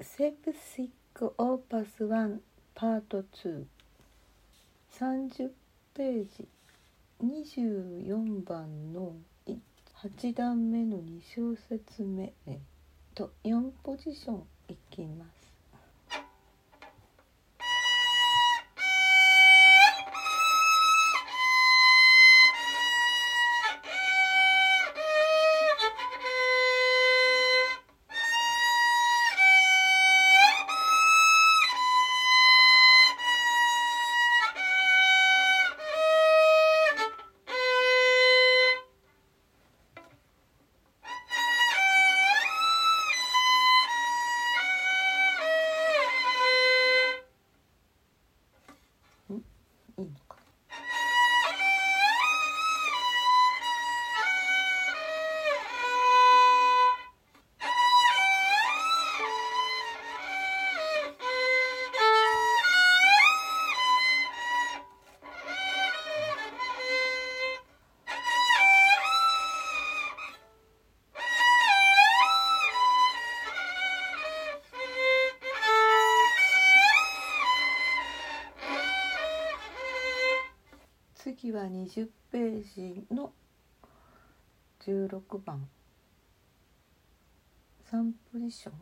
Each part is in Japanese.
セプシックオーパス1パート230ページ。24番の8段目の2小節目と4ポジションいきます。次は20ページの16番3ポジション、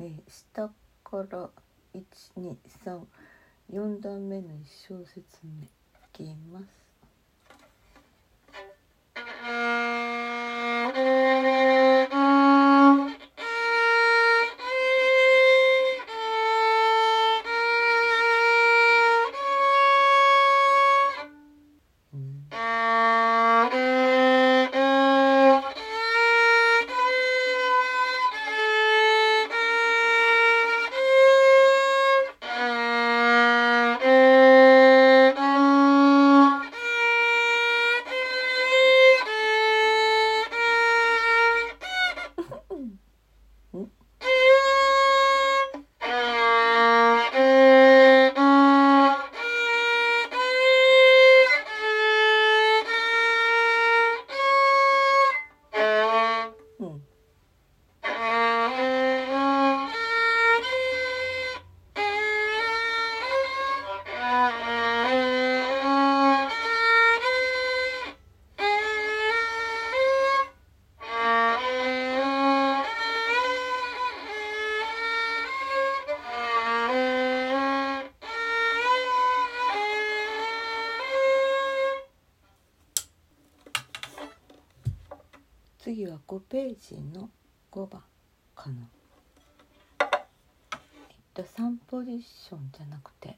えー下から1234段目の1小節目いきます。次は5ページの5番かな。えっと3ポジションじゃなくて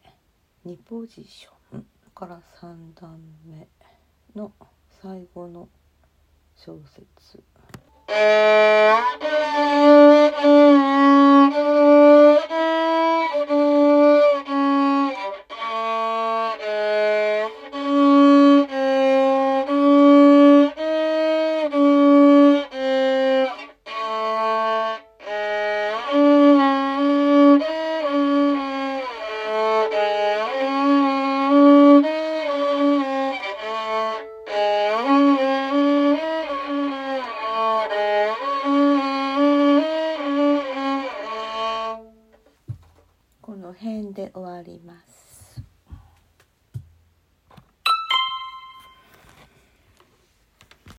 2ポジションから3段目の最後の小説。この辺で終わります。